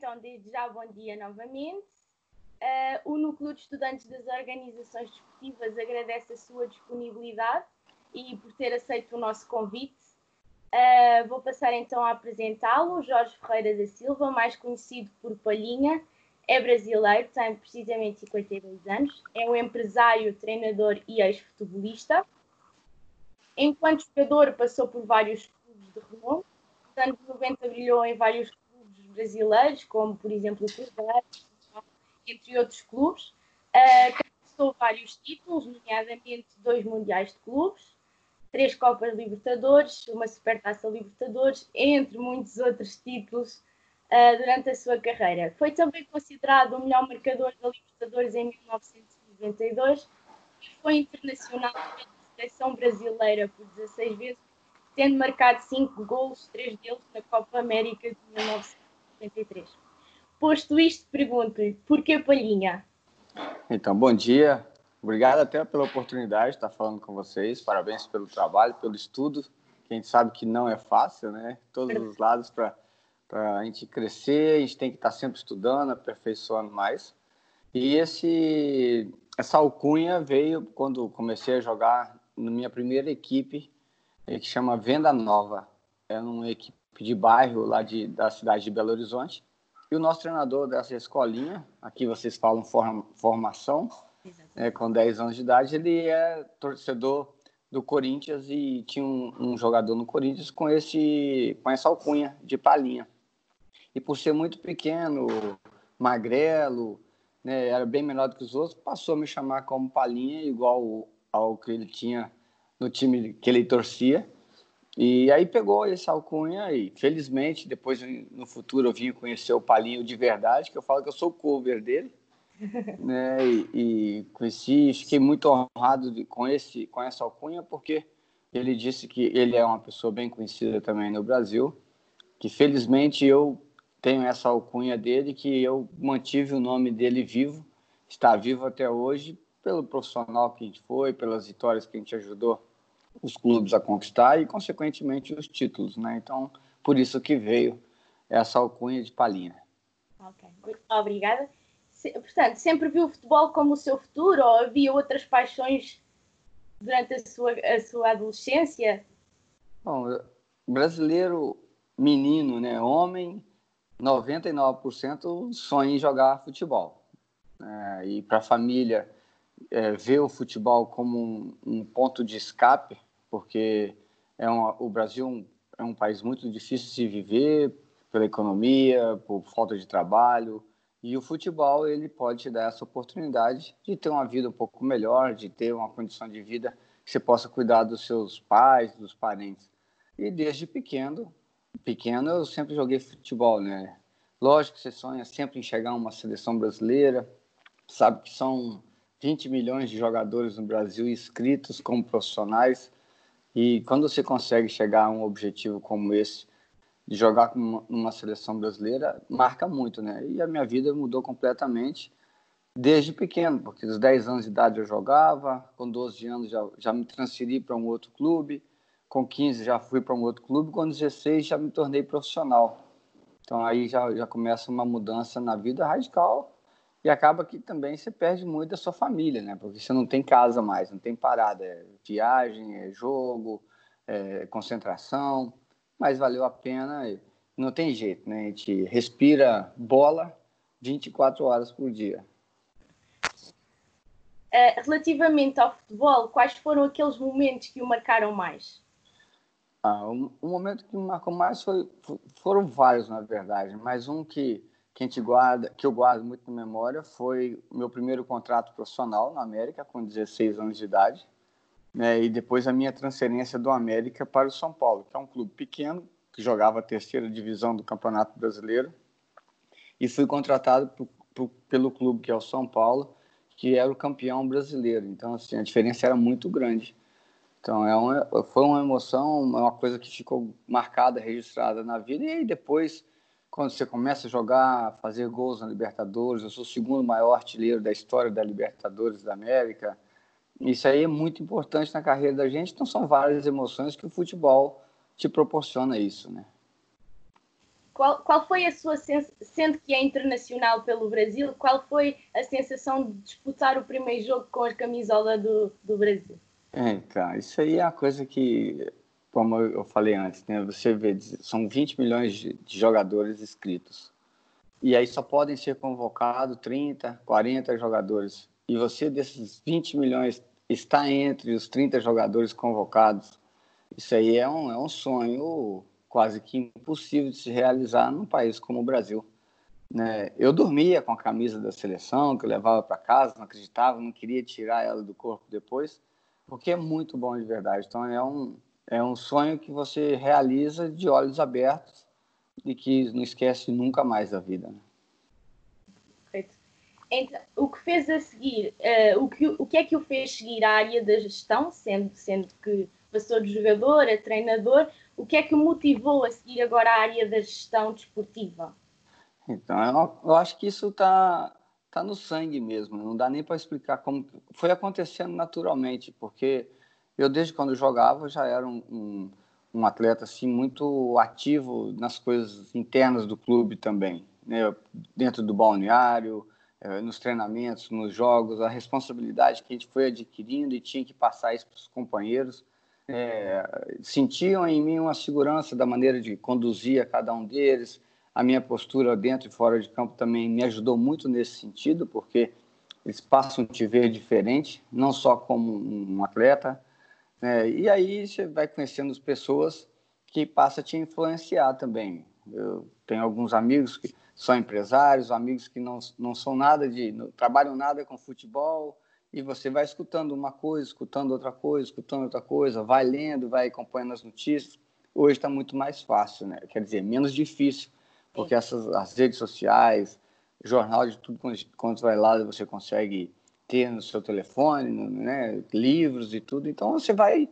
então, desde já, bom dia novamente. Uh, o Núcleo de Estudantes das Organizações Desportivas agradece a sua disponibilidade e por ter aceito o nosso convite. Uh, vou passar então a apresentá-lo. Jorge Ferreira da Silva, mais conhecido por Palhinha, é brasileiro, tem precisamente 52 anos, é um empresário, treinador e ex-futebolista. Enquanto jogador, passou por vários clubes de renome. Nos anos 90 brilhou em vários brasileiros, como por exemplo o Cruzeiro, entre outros clubes. Uh, conquistou vários títulos, nomeadamente dois Mundiais de Clubes, três Copas Libertadores, uma Supertaça Libertadores, entre muitos outros títulos uh, durante a sua carreira. Foi também considerado o melhor marcador da Libertadores em 1992 e foi internacional pela seleção brasileira por 16 vezes, tendo marcado 5 golos, 3 deles na Copa América de 1993. Posto isto, pergunto-lhe, porquê Palhinha? Então, bom dia. Obrigado até pela oportunidade de estar falando com vocês. Parabéns pelo trabalho, pelo estudo. Que a gente sabe que não é fácil, né? Todos os lados para a gente crescer, a gente tem que estar sempre estudando, aperfeiçoando mais. E esse, essa alcunha veio quando comecei a jogar na minha primeira equipe, que chama Venda Nova. É uma equipe de bairro lá de, da cidade de Belo Horizonte. E o nosso treinador dessa escolinha, aqui vocês falam formação, é, com 10 anos de idade, ele é torcedor do Corinthians e tinha um, um, jogador no Corinthians com esse com essa alcunha de palhinha. E por ser muito pequeno, magrelo, né, era bem menor do que os outros, passou a me chamar como palhinha, igual ao que ele tinha no time que ele torcia. E aí pegou esse alcunha e, felizmente, depois no futuro eu vim conhecer o Palinho de verdade, que eu falo que eu sou o cover dele. né? E, e conheci, fiquei muito honrado de, com esse com essa alcunha porque ele disse que ele é uma pessoa bem conhecida também no Brasil, que felizmente eu tenho essa alcunha dele, que eu mantive o nome dele vivo, está vivo até hoje pelo profissional que a gente foi, pelas vitórias que a gente ajudou os clubes a conquistar e consequentemente os títulos, né? Então, por isso que veio essa alcunha de Palhinha. Ok, obrigada portanto, sempre viu o futebol como o seu futuro ou havia outras paixões durante a sua, a sua adolescência? Bom, brasileiro menino, né, homem, 99% sonha em jogar futebol. É, e para a família é, ver o futebol como um, um, ponto de escape, porque é uma, o Brasil é um país muito difícil de se viver pela economia, por falta de trabalho, e o futebol ele pode te dar essa oportunidade de ter uma vida um pouco melhor, de ter uma condição de vida que você possa cuidar dos seus pais, dos parentes. E desde pequeno, pequeno eu sempre joguei futebol, né? Lógico que você sonha sempre em chegar a uma seleção brasileira, sabe que são 20 milhões de jogadores no Brasil inscritos como profissionais, e quando você consegue chegar a um objetivo como esse, de jogar com uma seleção brasileira marca muito, né? E a minha vida mudou completamente desde pequeno, porque aos 10 anos de idade eu jogava, com 12 anos já, já me transferi para um outro clube, com 15 já fui para um outro clube, com 16 já me tornei profissional. Então aí já, já começa uma mudança na vida radical e acaba que também você perde muito da sua família, né? Porque você não tem casa mais, não tem parada, é viagem, é jogo, é concentração mas valeu a pena. Não tem jeito, né? A gente respira bola 24 horas por dia. Uh, relativamente ao futebol, quais foram aqueles momentos que o marcaram mais? Ah, um, um momento que me marcou mais foi, foram vários, na verdade, mas um que, que, a gente guarda, que eu guardo muito na memória foi meu primeiro contrato profissional na América, com 16 anos de idade né, e depois a minha transferência do América para o São Paulo, que é um clube pequeno, que jogava a terceira divisão do Campeonato Brasileiro, e fui contratado pelo clube que é o São Paulo, que era o campeão brasileiro. Então, assim, a diferença era muito grande. Então, é uma, foi uma emoção, uma coisa que ficou marcada, registrada na vida. E aí, depois, quando você começa a jogar, fazer gols na Libertadores, eu sou o segundo maior artilheiro da história da Libertadores da América, isso aí é muito importante na carreira da gente, então são várias emoções que o futebol te proporciona isso, né? qual, qual foi a sua sendo que é internacional pelo Brasil, qual foi a sensação de disputar o primeiro jogo com a camisola do, do Brasil? Então, isso aí é a coisa que, como eu falei antes, né? Você vê, são 20 milhões de, jogadores inscritos. E aí só podem ser convocados 30, 40 jogadores. E você, desses 20 milhões, está entre os 30 jogadores convocados. Isso aí é um, é um sonho quase que impossível de se realizar num país como o Brasil. Né? Eu dormia com a camisa da seleção, que eu levava para casa, não acreditava, não queria tirar ela do corpo depois, porque é muito bom de verdade. Então é um, é um sonho que você realiza de olhos abertos e que não esquece nunca mais da vida. Né? Então, o que fez a seguir, uh, o, que, o que é que o fez seguir a área da gestão, sendo, sendo que passou de jogador a treinador, o que é que o motivou a seguir agora a área da gestão desportiva? Então, eu, eu acho que isso está tá no sangue mesmo, não dá nem para explicar como. Foi acontecendo naturalmente, porque eu, desde quando jogava, já era um, um, um atleta assim, muito ativo nas coisas internas do clube também, né? dentro do balneário eh, nos treinamentos, nos jogos, a responsabilidade que a gente foi adquirindo e tinha que passar isso para os companheiros. É, sentiam em mim uma segurança da maneira de conduzir a cada um deles. A minha postura dentro e fora de campo também me ajudou muito nesse sentido, porque eles passam a te ver diferente, não só como um atleta. Né? E aí você vai conhecendo as pessoas que passam a te influenciar também. Eu tenho alguns amigos que são empresários, amigos que não, não são nada de, não trabalham nada com futebol, e você vai escutando uma coisa, escutando outra coisa, escutando outra coisa, vai lendo, vai acompanhando as notícias. Hoje está muito mais fácil, né? Quer dizer, menos difícil, porque essas as redes sociais, jornal de tudo quando vai lá você consegue ter no seu telefone, né? Livros e tudo. Então você vai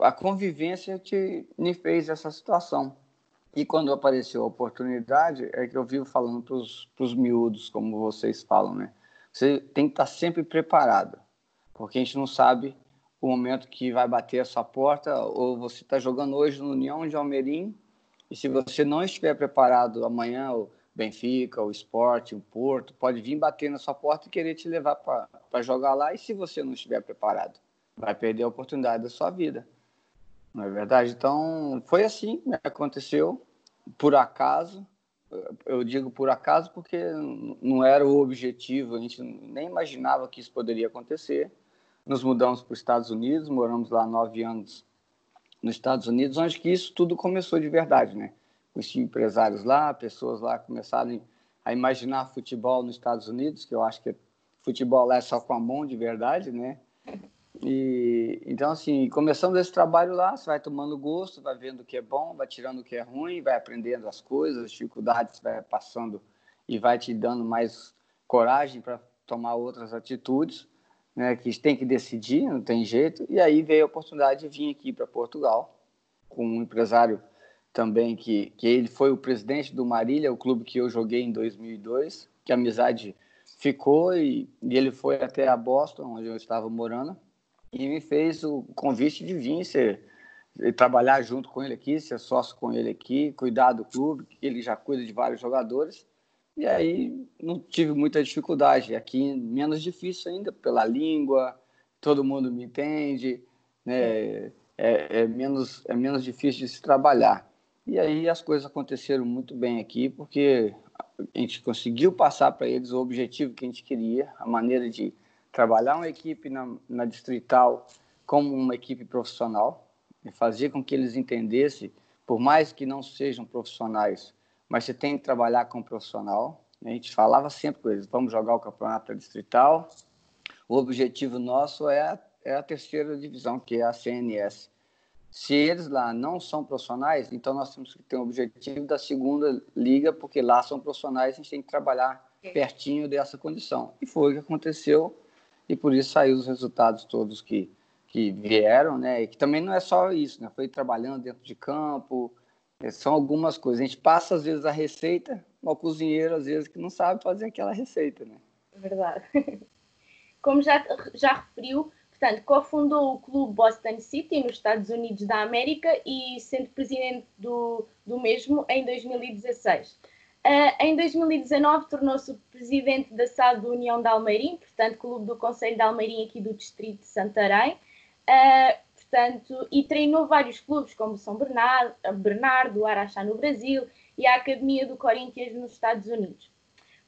a convivência te me fez essa situação. E quando apareceu a oportunidade, é que eu vivo falando para os miúdos, como vocês falam, né? Você tem que estar tá sempre preparado, porque a gente não sabe o momento que vai bater a sua porta, ou você está jogando hoje no União de Almerim, e se você não estiver preparado amanhã, o Benfica, o Sport, o Porto, pode vir bater na sua porta e querer te levar para jogar lá, e se você não estiver preparado, vai perder a oportunidade da sua vida. Não é verdade? Então, foi assim que aconteceu, por acaso. Eu digo por acaso porque não era o objetivo, a gente nem imaginava que isso poderia acontecer. Nos mudamos para os Estados Unidos, moramos lá nove anos nos Estados Unidos, onde que isso tudo começou de verdade, né? Conheci empresários lá, pessoas lá começaram a imaginar futebol nos Estados Unidos, que eu acho que futebol lá é só com a mão de verdade, né? E então assim, começando esse trabalho lá, você vai tomando gosto, vai vendo o que é bom, vai tirando o que é ruim, vai aprendendo as coisas, as dificuldades vai passando e vai te dando mais coragem para tomar outras atitudes, né, que tem que decidir, não tem jeito. E aí veio a oportunidade de vir aqui para Portugal com um empresário também que que ele foi o presidente do Marília, o clube que eu joguei em 2002, que a amizade ficou e, e ele foi até a Boston, onde eu estava morando e me fez o convite de vir ser, trabalhar junto com ele aqui, ser sócio com ele aqui, cuidar do clube, ele já cuida de vários jogadores. E aí não tive muita dificuldade. Aqui menos difícil ainda, pela língua, todo mundo me entende, né? É, é, menos, é menos difícil de se trabalhar. E aí as coisas aconteceram muito bem aqui, porque a gente conseguiu passar para eles o objetivo que a gente queria, a maneira de trabalhar uma equipe na, na distrital como uma equipe profissional e fazer com que eles entendessem, por mais que não sejam profissionais, mas você tem que trabalhar com um profissional. A gente falava sempre com eles, vamos jogar o campeonato distrital. O objetivo nosso é é a terceira divisão, que é a CNS. Se eles lá não são profissionais, então nós temos que ter um objetivo da segunda liga, porque lá são profissionais, a gente tem que trabalhar pertinho dessa condição. E foi o que aconteceu e por isso saiu os resultados todos que, que vieram, né? E que também não é só isso, né? Foi trabalhando dentro de campo, é, são algumas coisas. A gente passa às vezes a receita ao cozinheiro às vezes que não sabe fazer aquela receita, né? Verdade. Como já já referiu, portanto, cofundou o clube Boston City nos Estados Unidos da América e sendo presidente do, do mesmo em 2016. Uh, em 2019 tornou-se presidente da SAD da União de Almeirim, portanto, clube do Conselho de Almeirim aqui do Distrito de Santarém, uh, portanto, e treinou vários clubes como São Bernardo, Bernardo, Araxá no Brasil e a Academia do Corinthians nos Estados Unidos.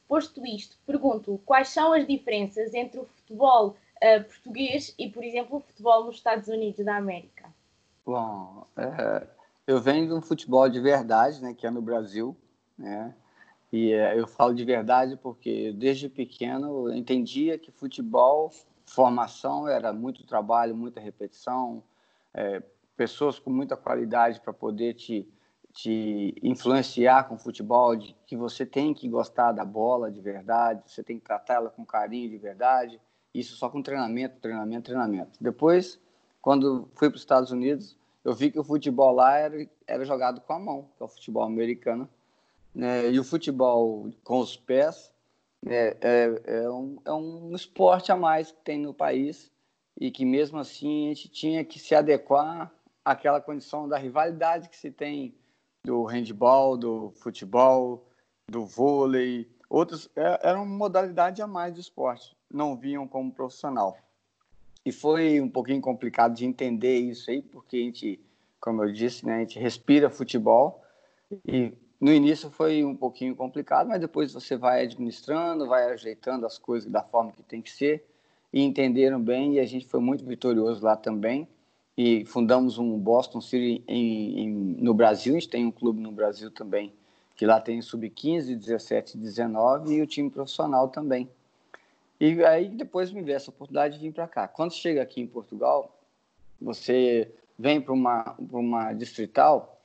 Posto isto, pergunto quais são as diferenças entre o futebol uh, português e, por exemplo, o futebol nos Estados Unidos da América? Bom, é, eu venho de um futebol de verdade, né, que é no Brasil, né? E é, eu falo de verdade porque desde pequeno eu entendia que futebol, formação era muito trabalho, muita repetição, é, pessoas com muita qualidade para poder te, te influenciar com o futebol, de que você tem que gostar da bola de verdade, você tem que tratá-la com carinho de verdade. Isso só com treinamento, treinamento, treinamento. Depois, quando fui para os Estados Unidos, eu vi que o futebol lá era, era jogado com a mão, que é o futebol americano né? E o futebol com os pés né? é, é, um, é um esporte a mais que tem no país e que mesmo assim a gente tinha que se adequar àquela condição da rivalidade que se tem do handball, do futebol, do vôlei, outros é, era uma modalidade a mais do esporte, não viam como profissional. E foi um pouquinho complicado de entender isso aí, porque a gente, como eu disse, né, a gente respira futebol e no início foi um pouquinho complicado, mas depois você vai administrando, vai ajeitando as coisas da forma que tem que ser e entenderam bem e a gente foi muito vitorioso lá também e fundamos um Boston City em, em, no Brasil, a gente tem um clube no Brasil também, que lá tem sub-15, 17, 19 e o time profissional também. E aí depois me veio essa oportunidade de vir para cá. Quando chega aqui em Portugal, você vem para uma, uma distrital,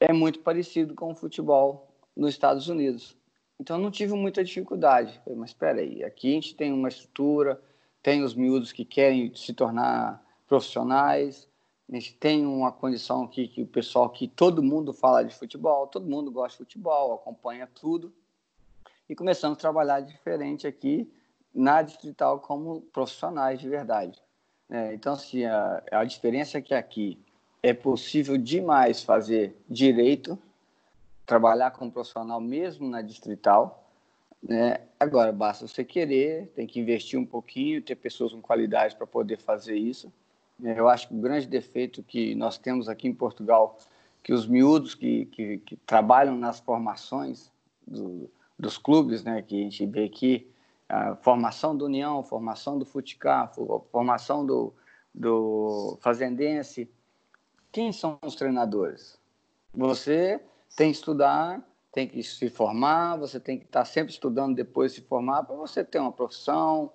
é muito parecido com o futebol nos Estados Unidos. Então não tive muita dificuldade. Falei, mas espera aí, aqui a gente tem uma estrutura, tem os miúdos que querem se tornar profissionais, a gente tem uma condição aqui que o pessoal que todo mundo fala de futebol, todo mundo gosta de futebol, acompanha tudo. E começamos a trabalhar diferente aqui na Distrital como profissionais de verdade. É, então, assim, a, a diferença é que aqui é possível demais fazer direito, trabalhar como profissional mesmo na distrital. Né? Agora, basta você querer, tem que investir um pouquinho, ter pessoas com qualidade para poder fazer isso. É, eu acho que o grande defeito que nós temos aqui em Portugal, que os miúdos que, que, que trabalham nas formações do, dos clubes, né, que a gente vê aqui, a formação do União, formação do Futicar, formação do, do Fazendense, quem são os treinadores? Você tem que estudar, tem que se formar, você tem que estar sempre estudando depois de se formar para você ter uma profissão,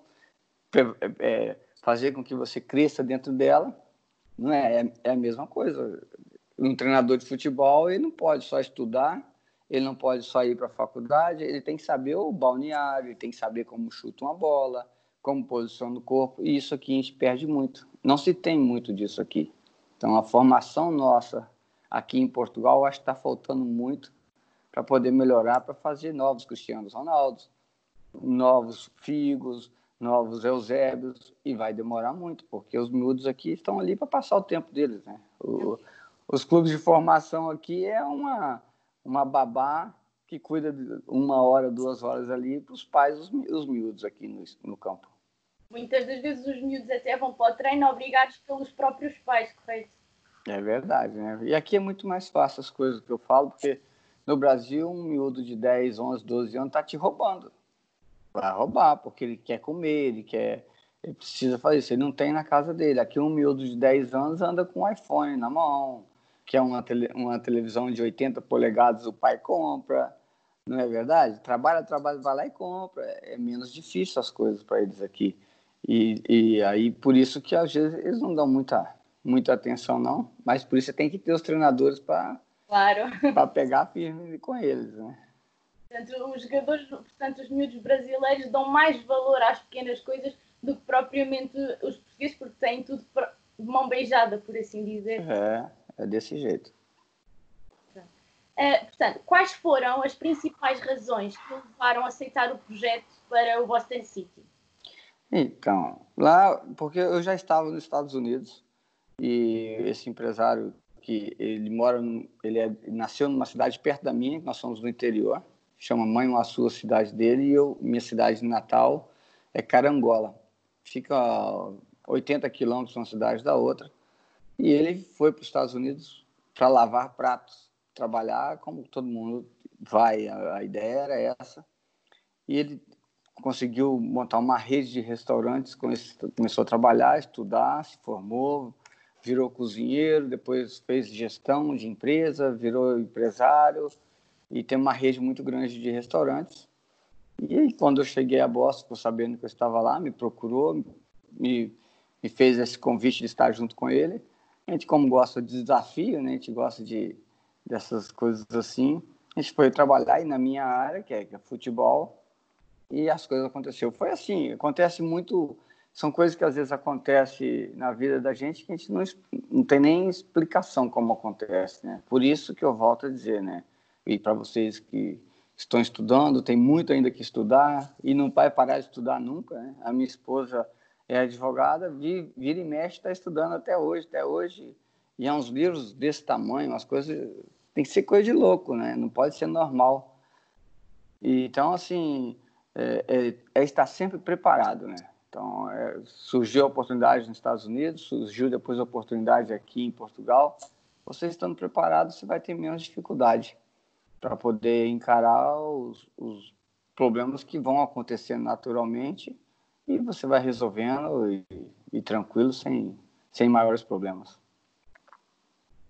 é, fazer com que você cresça dentro dela. Não é, é, é a mesma coisa. Um treinador de futebol ele não pode só estudar, ele não pode só ir para a faculdade, ele tem que saber o balneário, tem que saber como chuta uma bola, como posiciona o corpo, e isso aqui a gente perde muito. Não se tem muito disso aqui. Então, a formação nossa aqui em Portugal, acho que está faltando muito para poder melhorar, para fazer novos Cristianos Ronaldo, novos Figos, novos Eusébios, e vai demorar muito, porque os miúdos aqui estão ali para passar o tempo deles. Né? O, os clubes de formação aqui é uma, uma babá que cuida de uma hora, duas horas ali para os pais, os, os miúdos aqui no, no campo. Muitas das vezes os miúdos até vão para o treino obrigados pelos próprios pais, correto? É verdade, né? E aqui é muito mais fácil as coisas que eu falo, porque no Brasil um miúdo de 10, 11, 12 anos está te roubando. Vai roubar, porque ele quer comer, ele quer. Ele precisa fazer isso. Ele não tem na casa dele. Aqui um miúdo de 10 anos anda com um iPhone na mão, que é uma, tele, uma televisão de 80 polegadas, o pai compra. Não é verdade? Trabalha, trabalha, vai lá e compra. É menos difícil as coisas para eles aqui. E, e aí, por isso que às vezes eles não dão muita, muita atenção, não. Mas por isso você tem que ter os treinadores para claro. pegar firme com eles, né? Portanto, os jogadores, portanto, os miúdos brasileiros dão mais valor às pequenas coisas do que propriamente os portugueses, porque têm tudo de mão beijada, por assim dizer. É, é desse jeito. Uh, portanto, quais foram as principais razões que levaram a aceitar o projeto para o Boston City? Então, lá, porque eu já estava nos Estados Unidos e esse empresário que ele mora, ele é, nasceu numa cidade perto da minha, nós somos do interior, chama Mãe Açu, a cidade dele, e eu, minha cidade natal é Carangola. Fica 80 quilômetros uma cidade da outra. E ele foi para os Estados Unidos para lavar pratos, trabalhar como todo mundo vai, a, ideia era essa. E ele conseguiu montar uma rede de restaurantes, começou a trabalhar, estudar, se formou, virou cozinheiro, depois fez gestão de empresa, virou empresário e tem uma rede muito grande de restaurantes. E quando eu cheguei a Boston, sabendo que eu estava lá, me procurou, me, me fez esse convite de estar junto com ele. Gente, como gosta de desafio, né? a gente gosta de dessas coisas assim, a gente foi trabalhar aí na minha área, que é, que é futebol, e as coisas aconteceram. Foi assim, acontece muito, são coisas que às vezes acontecem na vida da gente que a gente não, não tem nem explicação como acontece, né? Por isso que eu volto a dizer, né? E para vocês que estão estudando, tem muito ainda que estudar e não vai parar de estudar nunca, né? A minha esposa é advogada, vira e mexe, está estudando até hoje, até hoje, e há uns livros desse tamanho, umas coisas, tem que ser coisa de louco, né? Não pode ser normal. E, então, assim, é, é, é, estar sempre preparado, né? Então, é, surgiu a oportunidade nos Estados Unidos, surgiu depois a oportunidade aqui em Portugal. Você estando preparado, você vai ter menos dificuldade para poder encarar os, os, problemas que vão acontecendo naturalmente e você vai resolvendo e, e tranquilo, sem, sem maiores problemas.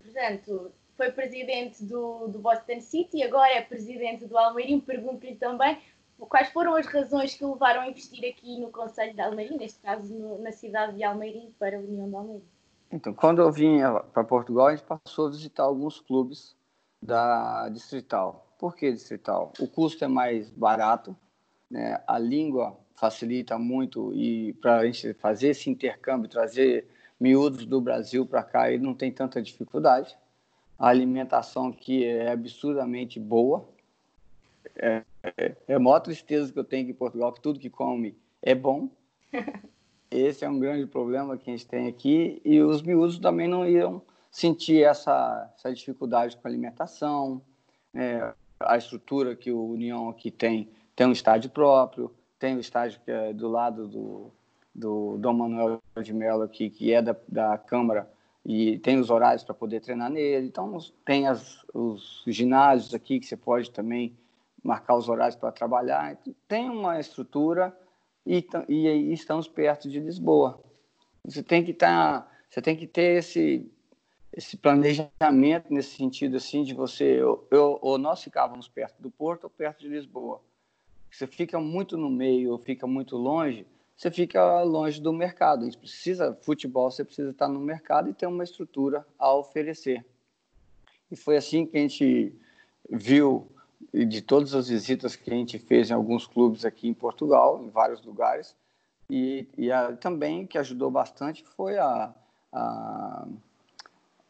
Portanto, foi presidente do, do Boston City, agora é presidente do Almeirim. Pergunto-lhe também quais foram as razões que o levaram a investir aqui no Conselho de Almeirim, neste caso no, na cidade de Almeirim, para a União de Almeirim? Então, quando eu vim para Portugal, a gente passou a visitar alguns clubes da Distrital. Por que Distrital? O custo é mais barato, né? a língua facilita muito e para a gente fazer esse intercâmbio, trazer miúdos do Brasil para cá, ele não tem tanta dificuldade. A alimentação aqui é absurdamente boa, é, é, é, a maior tristeza que eu tenho aqui em Portugal, que tudo que come é bom. Esse é um grande problema que a gente tem aqui. E os miúdos também não iam sentir essa, essa dificuldade com a alimentação. É, a estrutura que o União aqui tem, tem um estádio próprio, tem o estádio que é do lado do, do Dom Manuel de Mello aqui, que é da, da Câmara, e tem os horários para poder treinar nele. Então, tem as, os ginásios aqui que você pode também marcar os horários para trabalhar. Tem uma estrutura e, e, estamos perto de Lisboa. Você tem que estar, tá, você tem que ter esse esse planejamento nesse sentido assim de você eu, ou nós ficávamos perto do Porto ou perto de Lisboa. Você fica muito no meio fica muito longe, você fica longe do mercado. Gente precisa futebol, você precisa estar no mercado e ter uma estrutura a oferecer. E foi assim que a gente viu de todas as visitas que a gente fez em alguns clubes aqui em Portugal, em vários lugares, e, e a, também que ajudou bastante foi a, a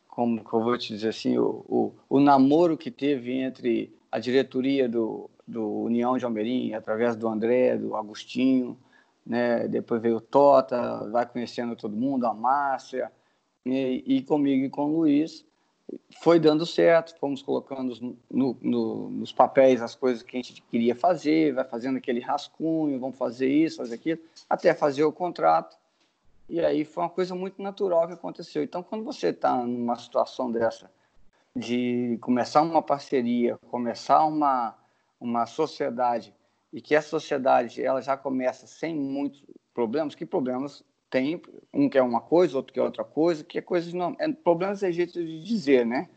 como que eu vou te dizer assim, o, o, o, namoro que teve entre a diretoria do, do União de Almerim, através do André, do Agostinho, né? depois veio o Tota, vai conhecendo todo mundo, a Márcia, e, e comigo e com o Luiz, foi dando certo, fomos colocando no, no, nos papéis as coisas que a gente queria fazer, vai fazendo aquele rascunho, vamos fazer isso, fazer aquilo, até fazer o contrato. E aí foi uma coisa muito natural que aconteceu. Então, quando você está numa situação dessa, de começar uma parceria, começar uma, uma sociedade, e que a sociedade ela já começa sem muitos problemas, que problemas tem um que é uma coisa, outro que é outra coisa, que é coisas não, é, problemas é jeito de dizer, né?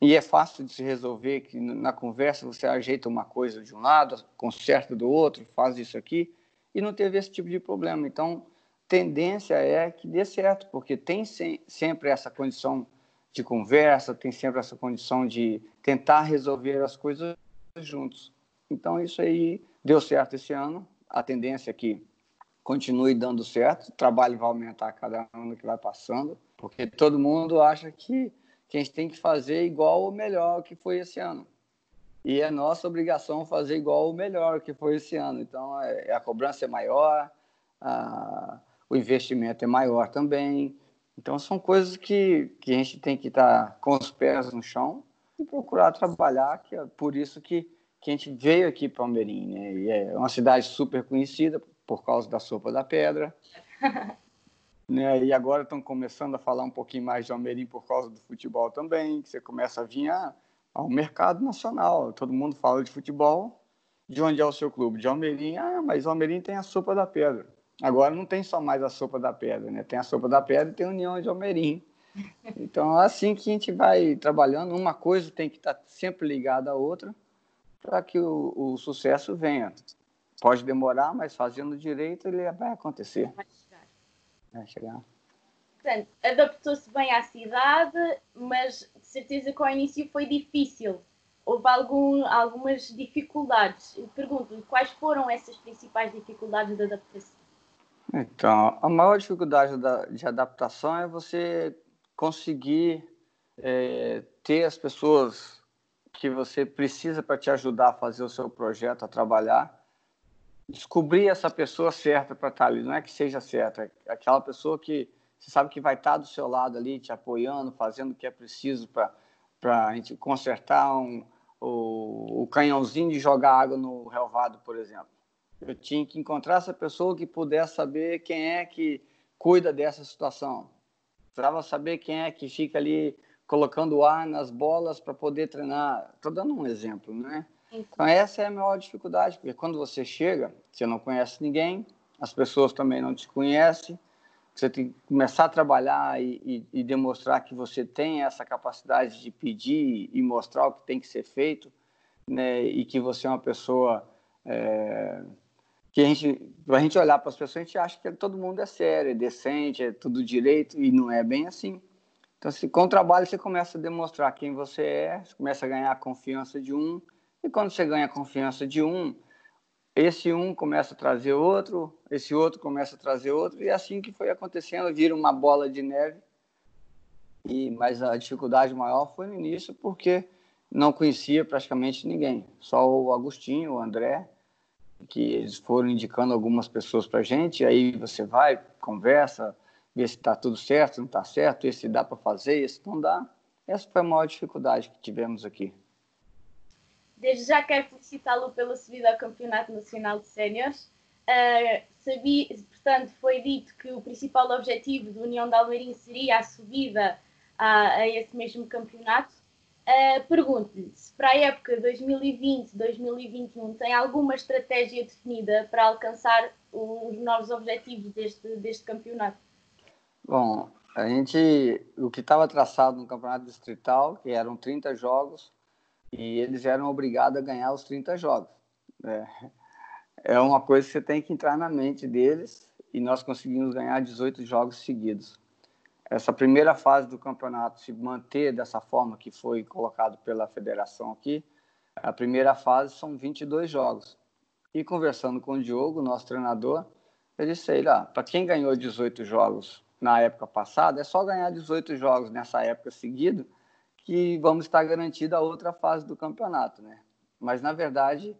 E é fácil de se resolver que na conversa você ajeita uma coisa de um lado, conserta do outro, faz isso aqui, e não teve esse tipo de problema. Então, tendência é que dê certo, porque tem se, sempre essa condição de conversa, tem sempre essa condição de tentar resolver as coisas juntos. Então, isso aí deu certo esse ano. A tendência é que continue dando certo, o trabalho vai aumentar cada ano que vai passando, porque todo mundo acha que, que a gente tem que fazer igual ou melhor que foi esse ano. E é nossa obrigação fazer igual ou melhor que foi esse ano. Então, é, a cobrança é maior, a, o investimento é maior também. Então, são coisas que, que a gente tem que estar tá com os pés no chão e procurar trabalhar, que é por isso que, que a gente veio aqui para Almerim. Né? E é uma cidade super conhecida por causa da sopa da pedra. né? E agora estão começando a falar um pouquinho mais de Almerim por causa do futebol também, que você começa a vir ao mercado nacional. Todo mundo fala de futebol. De onde é o seu clube? De Almerim. Ah, mas Almerim tem a sopa da pedra. Agora não tem só mais a sopa da pedra, né? Tem a sopa da pedra e tem a União de Almerim. Então, é assim que a gente vai trabalhando, uma coisa tem que estar sempre ligada à outra para que o, o, sucesso venha. Pode demorar, mas fazendo direito ele vai acontecer. Vai chegar. Vai chegar. Portanto, adaptou-se bem à cidade, mas de certeza que ao início foi difícil. Houve algum, algumas dificuldades. Eu pergunto quais foram essas principais dificuldades de adaptação? Então, a maior dificuldade da, de adaptação é você conseguir é, ter as pessoas que você precisa para te ajudar a fazer o seu projeto, a trabalhar, descobrir essa pessoa certa para estar ali. Não é que seja certa, é aquela pessoa que você sabe que vai estar do seu lado ali, te apoiando, fazendo o que é preciso para a gente consertar um, o, o canhãozinho de jogar água no relvado, por exemplo. Eu tinha que encontrar essa pessoa que pudesse saber quem é que cuida dessa situação Precisava saber quem é que fica ali colocando ar nas bolas para poder treinar. Estou dando um exemplo, né? Então, essa é a maior dificuldade, porque quando você chega, você não conhece ninguém, as pessoas também não te conhecem, você tem que começar a trabalhar e, e, e demonstrar que você tem essa capacidade de pedir e mostrar o que tem que ser feito, né? E que você é uma pessoa é, que a gente, a gente olhar para as pessoas, a gente acha que todo mundo é sério, é decente, é tudo direito, e não é bem assim. Então, se, com o trabalho, você começa a demonstrar quem você é, você começa a ganhar a confiança de um, e quando você ganha a confiança de um, esse um começa a trazer outro, esse outro começa a trazer outro, e é assim que foi acontecendo, vira uma bola de neve. E, mas a dificuldade maior foi no início, porque não conhecia praticamente ninguém, só o Agostinho, o André, que eles foram indicando algumas pessoas para a gente, aí você vai, conversa, vê se está tudo certo, não está certo, esse dá para fazer, esse não dá. Essa foi a maior dificuldade que tivemos aqui. Desde já quero felicitá-lo pela subida ao Campeonato Nacional de Séniores. Uh, portanto, foi dito que o principal objetivo da União de Almeirim seria a subida a, a esse mesmo campeonato. Uh, Pergunto-lhe se para a época 2020-2021 tem alguma estratégia definida para alcançar os novos objetivos deste, deste campeonato? Bom, a gente, o que estava traçado no campeonato distrital, que eram 30 jogos, e eles eram obrigados a ganhar os 30 jogos. É, é uma coisa que você tem que entrar na mente deles, e nós conseguimos ganhar 18 jogos seguidos essa primeira fase do campeonato se manter dessa forma que foi colocado pela federação aqui, a primeira fase são 22 jogos. E conversando com o Diogo, nosso treinador, ele disse lá, para quem ganhou 18 jogos na época passada, é só ganhar 18 jogos nessa época seguida que vamos estar garantido a outra fase do campeonato, né? Mas na verdade,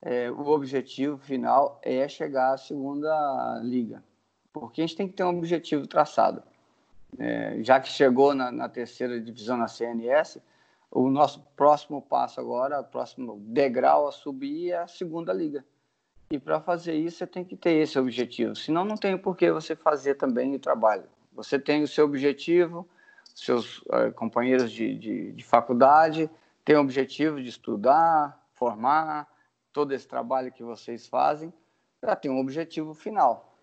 é, o objetivo final é chegar à segunda liga, porque a gente tem que ter um objetivo traçado é, já que chegou na, na, terceira divisão na CNS, o nosso próximo passo agora, o próximo degrau a subir é a segunda liga. E para fazer isso, você tem que ter esse objetivo. Senão, não tem por que você fazer também o trabalho. Você tem o seu objetivo, seus uh, companheiros de, de, de faculdade têm o objetivo de estudar, formar, todo esse trabalho que vocês fazem, já tem um objetivo final.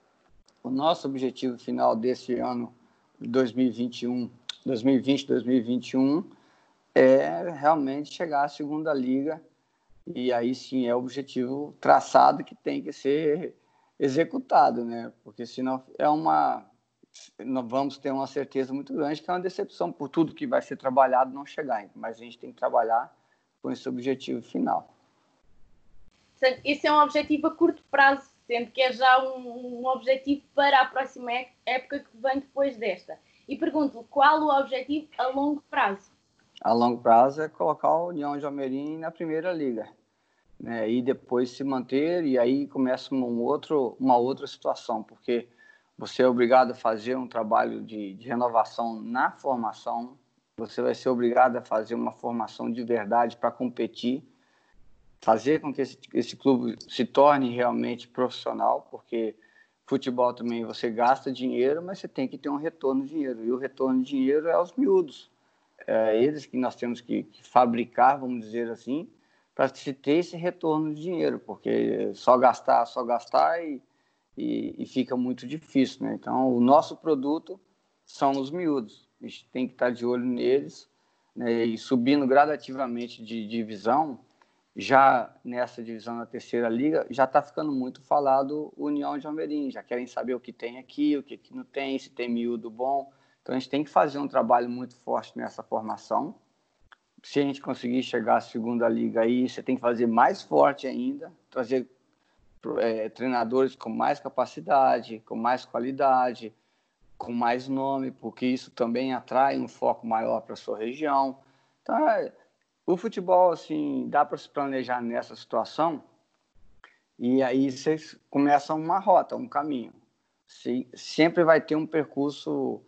O nosso objetivo final desse ano 2021, 2020, 2021 é realmente chegar à segunda liga e aí sim é o objetivo traçado que tem que ser executado, né? Porque senão é uma nós vamos ter uma certeza muito grande que é uma decepção por tudo que vai ser trabalhado não chegar, mas a gente tem que trabalhar com esse objetivo final. Esse é um objetivo a curto prazo sendo que é já um, um objetivo para a próxima época que vem depois desta. E pergunto qual o objetivo a longo prazo? A longo prazo é colocar a União de Almerim na primeira liga. né, e depois se manter, e aí começa um outro, uma outra situação, porque você é obrigado a fazer um trabalho de, de renovação na formação, você vai ser obrigado a fazer uma formação de verdade para competir, fazer com que esse, esse clube se torne realmente profissional, porque futebol também você gasta dinheiro, mas você tem que ter um retorno de dinheiro. E o retorno de dinheiro é aos miúdos. É eles que nós temos que, que fabricar, vamos dizer assim, para se ter esse retorno de dinheiro, porque só gastar, só gastar e, e, e, fica muito difícil. Né? Então, o nosso produto são os miúdos. A gente tem que estar de olho neles né? e subindo gradativamente de divisão já nessa divisão na terceira liga, já está ficando muito falado União de Almerim, já querem saber o que tem aqui, o que, que não tem, se tem miúdo bom. Então a gente tem que fazer um trabalho muito forte nessa formação. Se a gente conseguir chegar à segunda liga aí, você tem que fazer mais forte ainda, trazer é, treinadores com mais capacidade, com mais qualidade, com mais nome, porque isso também atrai um foco maior para a sua região. Então, é, o futebol, assim, dá para se planejar nessa situação e aí vocês começam uma rota, um caminho. Se, sempre vai ter um percurso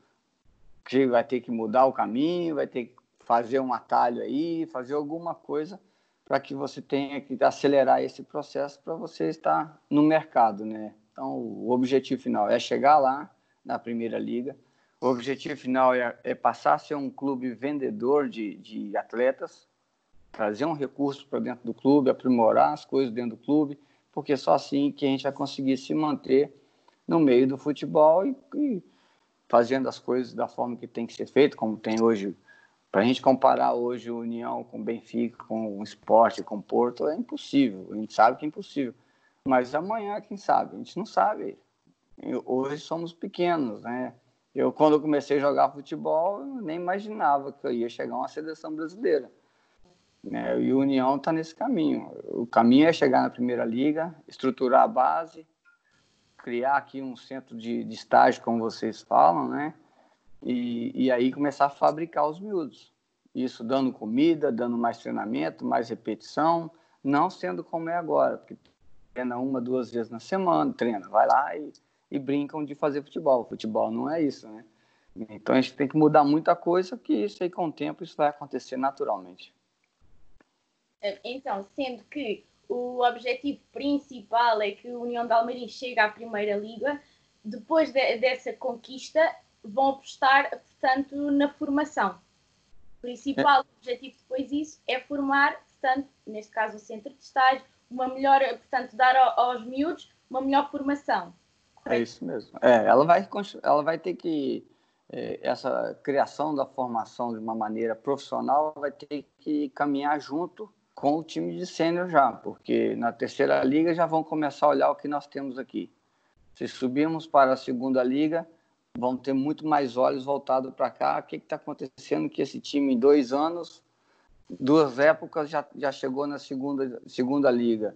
que vai ter que mudar o caminho, vai ter que fazer um atalho aí, fazer alguma coisa para que você tenha que acelerar esse processo para você estar no mercado, né? Então, o objetivo final é chegar lá na primeira liga. O objetivo final é, é passar a ser um clube vendedor de, de atletas, trazer um recurso para dentro do clube, aprimorar as coisas dentro do clube, porque só assim que a gente vai conseguir se manter no meio do futebol e, e fazendo as coisas da forma que tem que ser feito, como tem hoje. Para a gente comparar hoje o União com o Benfica, com o Esporte, com o Porto, é impossível. A gente sabe que é impossível. Mas amanhã, quem sabe? A gente não sabe. Hoje somos pequenos, né? Eu, quando eu comecei a jogar futebol, nem imaginava que eu ia chegar a uma seleção brasileira. Né? E o União está nesse caminho. O caminho é chegar na Primeira Liga, estruturar a base, criar aqui um centro de, de estágio, como vocês falam, né? E, e aí começar a fabricar os miúdos. Isso dando comida, dando mais treinamento, mais repetição, não sendo como é agora, porque treina uma, duas vezes na semana, treina, vai lá e, e brincam de fazer futebol. Futebol não é isso, né? Então a gente tem que mudar muita coisa, que isso aí com o tempo isso vai acontecer naturalmente. Então, sendo que o objetivo principal é que a União de Almerim chegue à Primeira Liga, depois de, dessa conquista vão apostar, portanto, na formação. O principal é. objetivo depois disso é formar, portanto, neste caso o centro de estágio, uma melhor, portanto, dar aos miúdos uma melhor formação. É isso mesmo. É, ela vai, ela vai ter que é, essa criação da formação de uma maneira profissional vai ter que caminhar junto com o time de sênior já, porque na terceira liga já vão começar a olhar o que nós temos aqui. Se subirmos para a segunda liga, vão ter muito mais olhos voltados para cá. O que está acontecendo que esse time em dois anos, duas épocas, já, já chegou na segunda, segunda liga?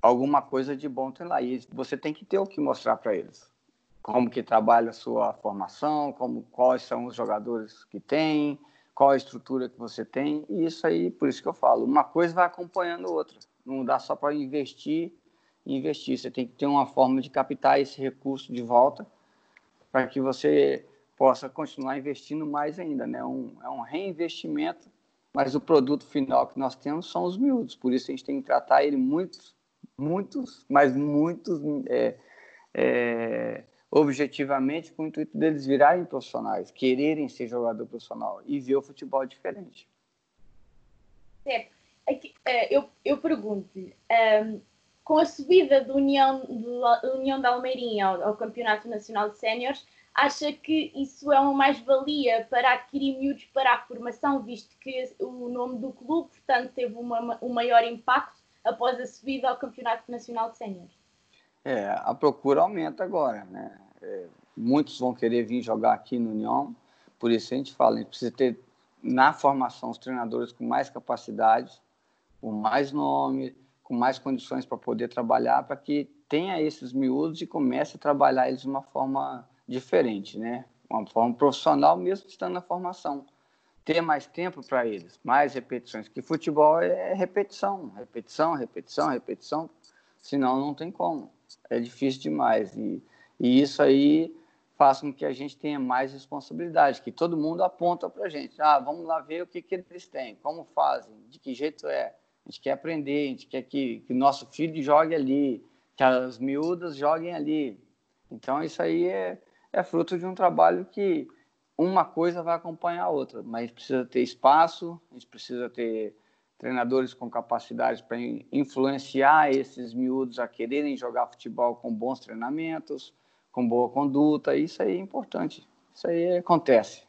Alguma coisa de bom tem lá. E você tem que ter o que mostrar para eles. Como que trabalha a sua formação, como, quais são os jogadores que tem, qual a estrutura que você tem, e isso aí, por isso que eu falo, uma coisa vai acompanhando a outra. Não dá só para investir investir, você tem que ter uma forma de captar esse recurso de volta para que você possa continuar investindo mais ainda, né? Um, é um reinvestimento, mas o produto final que nós temos são os miúdos, por isso a gente tem que tratar ele muitos, muitos, mas muitos é, é, objetivamente com o intuito deles virarem profissionais, quererem ser jogador profissional e ver o futebol diferente. Certo. Aqui, uh, eu, eu pergunto-lhe, um, ehm, com a subida do União, União da Almeirinha ao, ao Campeonato Nacional de Séniores, acha que isso é uma mais-valia para adquirir miúdos para a formação, visto que o nome do clube, portanto, teve uma, um maior impacto após a subida ao Campeonato Nacional de Séniores? É, a procura aumenta agora, né? É, muitos vão querer vir jogar aqui no União, por isso a gente fala, a gente precisa ter na formação os treinadores com mais capacidade, com mais nome, com mais condições para poder trabalhar, para que tenha esses miúdos e comece a trabalhar eles de uma forma diferente, né? Uma forma profissional mesmo estando na formação. ter mais tempo para eles, mais repetições, que futebol é repetição, repetição, repetição, repetição, senão não tem como, é difícil demais. E, e isso aí faz com que a gente tenha mais responsabilidade, que todo mundo aponta para a gente, ah, vamos lá ver o que, que eles têm, como fazem, de que jeito é, a gente quer aprender, a gente quer que, que nosso filho jogue ali, que as miúdas joguem ali, então isso aí é, é fruto de um trabalho que uma coisa vai acompanhar a outra, mas precisa ter espaço, a gente precisa ter treinadores com capacidade para influenciar esses miúdos a quererem jogar futebol com bons treinamentos, com boa conduta, isso aí é importante, isso aí acontece.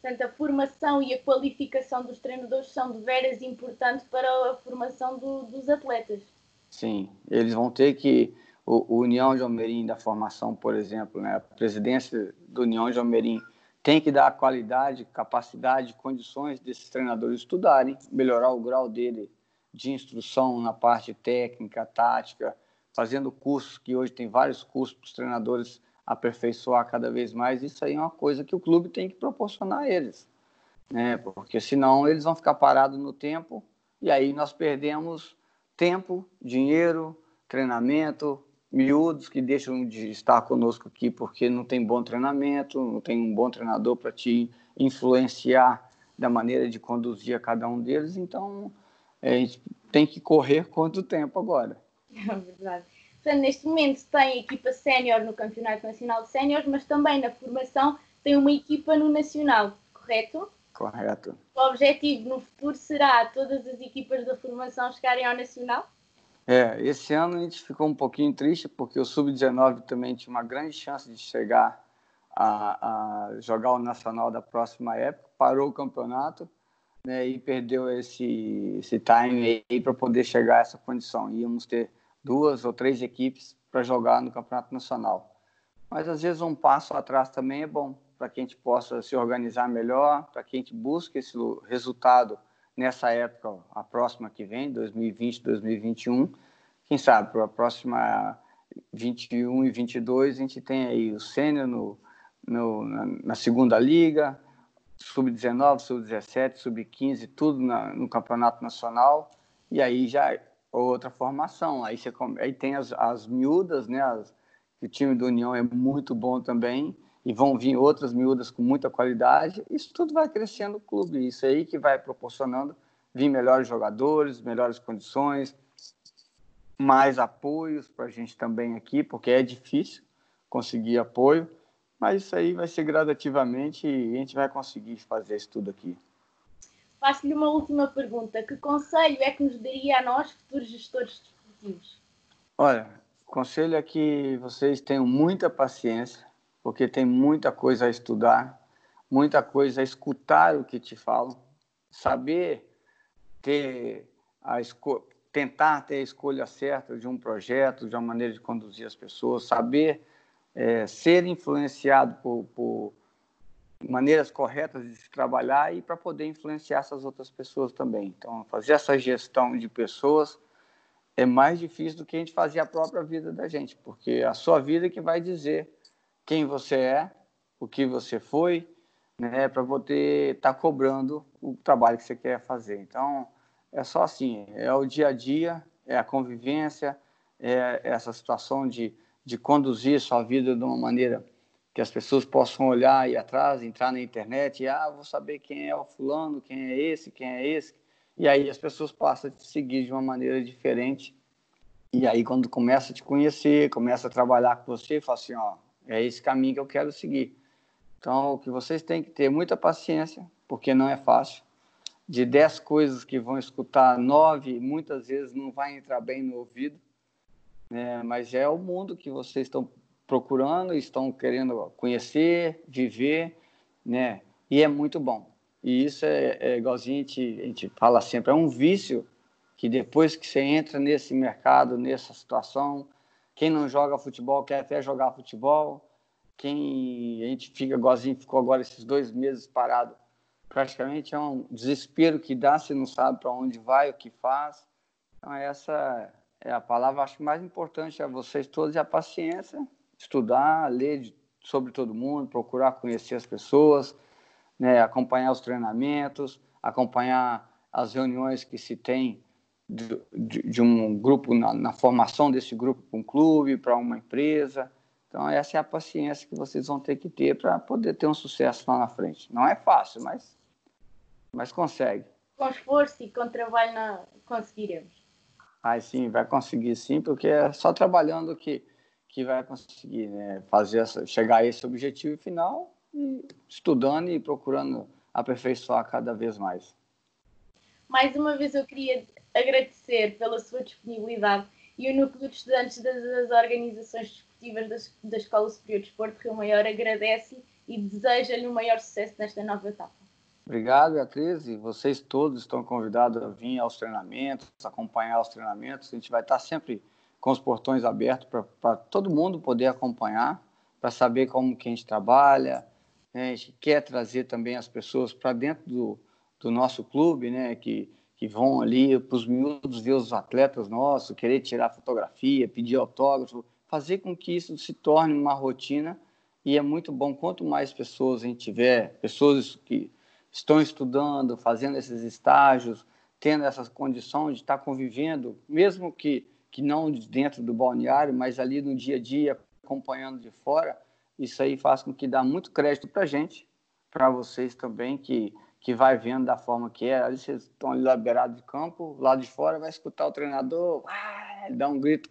Portanto, a formação e a qualificação dos treinadores são de veras importantes para a formação do, dos atletas. Sim, eles vão ter que o, o União de Almerim da formação, por exemplo, né? a presidência do União de Almerim tem que dar qualidade, capacidade, condições desses treinadores estudarem, melhorar o grau dele de instrução na parte técnica, tática, fazendo cursos, que hoje tem vários cursos para os treinadores aperfeiçoar cada vez mais. Isso aí é uma coisa que o clube tem que proporcionar a eles, né? porque senão eles vão ficar parados no tempo e aí nós perdemos tempo, dinheiro, treinamento, miúdos que deixam de estar conosco aqui porque não tem bom treinamento, não tem um bom treinador para te influenciar da maneira de conduzir a cada um deles. Então, é, a gente tem que correr quanto tempo agora. É verdade. Portanto, neste momento tem equipa sénior no Campeonato Nacional de Séniores, mas também na formação tem uma equipa no Nacional, correto? Correto. O objetivo no futuro será todas as equipas da formação chegarem ao Nacional? É, esse ano a gente ficou um pouquinho triste porque o Sub-19 também tinha uma grande chance de chegar a, a, jogar o Nacional da próxima época, parou o campeonato né, e perdeu esse, esse time aí para poder chegar a essa condição. Íamos ter duas ou três equipes para jogar no Campeonato Nacional. Mas às vezes um passo atrás também é bom para que a gente possa se organizar melhor, para que a gente busque esse resultado nessa época, a próxima que vem, 2020, 2021. Quem sabe para a próxima 21 e 22 a gente tem aí o sênior no, no, na, na, segunda liga, sub-19, sub-17, sub-15, tudo na, no campeonato nacional. E aí já outra formação. Aí, você, aí tem as, as miúdas, né? As, o time do União é muito bom também e vão vir outras miúdas com muita qualidade. Isso tudo vai crescendo o clube. Isso aí que vai proporcionando vir melhores jogadores, melhores condições, mais apoios para a gente também aqui, porque é difícil conseguir apoio. Mas isso aí vai ser gradativamente e a gente vai conseguir fazer isso tudo aqui. Faço-lhe uma última pergunta. Que conselho é que nos daria a nós, futuros gestores desportivos? Olha, o conselho é que vocês tenham muita paciência, porque tem muita coisa a estudar, muita coisa a escutar o que te falam, saber ter a tentar ter a escolha certa de um projeto, de uma maneira de conduzir as pessoas, saber é, ser influenciado por, por, maneiras corretas de se trabalhar e para poder influenciar essas outras pessoas também. Então, fazer essa gestão de pessoas é mais difícil do que a gente fazer a própria vida da gente, porque é a sua vida que vai dizer quem você é, o que você foi, né, para poder estar tá cobrando o trabalho que você quer fazer. Então, é só assim, é o dia a dia, é a convivência, é essa situação de, de conduzir sua vida de uma maneira que as pessoas possam olhar e atrás, entrar na internet e, ah, vou saber quem é o fulano, quem é esse, quem é esse. E aí as pessoas passam a te seguir de uma maneira diferente. E aí quando começa a te conhecer, começa a trabalhar com você, fala assim, ó, é esse caminho que eu quero seguir. Então, o que vocês têm que ter muita paciência, porque não é fácil. De dez coisas que vão escutar, nove muitas vezes não vai entrar bem no ouvido, né? mas é o mundo que vocês estão procurando, estão querendo conhecer, viver, né? E é muito bom. E isso é, é igualzinho a gente, a gente fala sempre, é um vício que depois que você entra nesse mercado, nessa situação, quem não joga futebol quer até jogar futebol. Quem a gente fica igualzinho, ficou agora esses dois meses parado, praticamente é um desespero que dá, você não sabe para onde vai, o que faz. Então, essa é a palavra, acho mais importante a vocês todos é a paciência, estudar, ler sobre todo mundo, procurar conhecer as pessoas, né, acompanhar os treinamentos, acompanhar as reuniões que se tem de, de, de um grupo, na, na, formação desse grupo para um clube, para uma empresa. Então, essa é a paciência que vocês vão ter que ter para poder ter um sucesso lá na frente. Não é fácil, mas, mas consegue. Com esforço e com trabalho não conseguiremos. Ah, sim, vai conseguir sim, porque é só trabalhando que, que vai conseguir né, fazer essa, chegar a esse objetivo final e estudando e procurando aperfeiçoar cada vez mais. Mais uma vez eu queria agradecer pela sua disponibilidade e o Núcleo de Estudantes das, das Organizações Desportivas da, da Escola Superior de Desporto Rio Maior agradece e deseja-lhe o maior sucesso nesta nova etapa. Obrigado, Beatriz. E vocês todos estão convidados a vir aos treinamentos, acompanhar os treinamentos. A gente vai estar sempre com os portões abertos para todo mundo poder acompanhar, para saber como que a gente trabalha. Né? A gente quer trazer também as pessoas para dentro do, do nosso clube, né? que, que vão ali para os miúdos ver os atletas nossos, querer tirar fotografia, pedir autógrafo, fazer com que isso se torne uma rotina. E é muito bom, quanto mais pessoas a gente tiver, pessoas que estão estudando, fazendo esses estágios, tendo essa condição de estar convivendo, mesmo que, que não dentro do balneário, mas ali no dia a dia, acompanhando de fora, isso aí faz com que dá muito crédito para a gente, para vocês também, que, que vai vendo da forma que é. Ali vocês estão ali beirado de campo, lá de fora vai escutar o treinador, ah, dá um grito,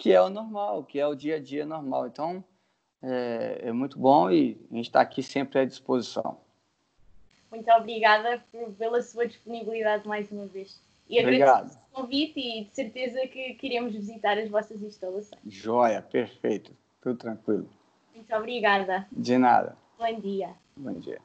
que é o normal, que é o dia a dia normal. Então, é, é muito bom e a gente está aqui sempre à disposição. Muito obrigada por, pela sua disponibilidade mais uma vez. E agradeço o convite e de certeza que queremos visitar as vossas instalações. Joia, perfeito. Tudo tranquilo. Muito obrigada. De nada. Bom dia. Bom dia.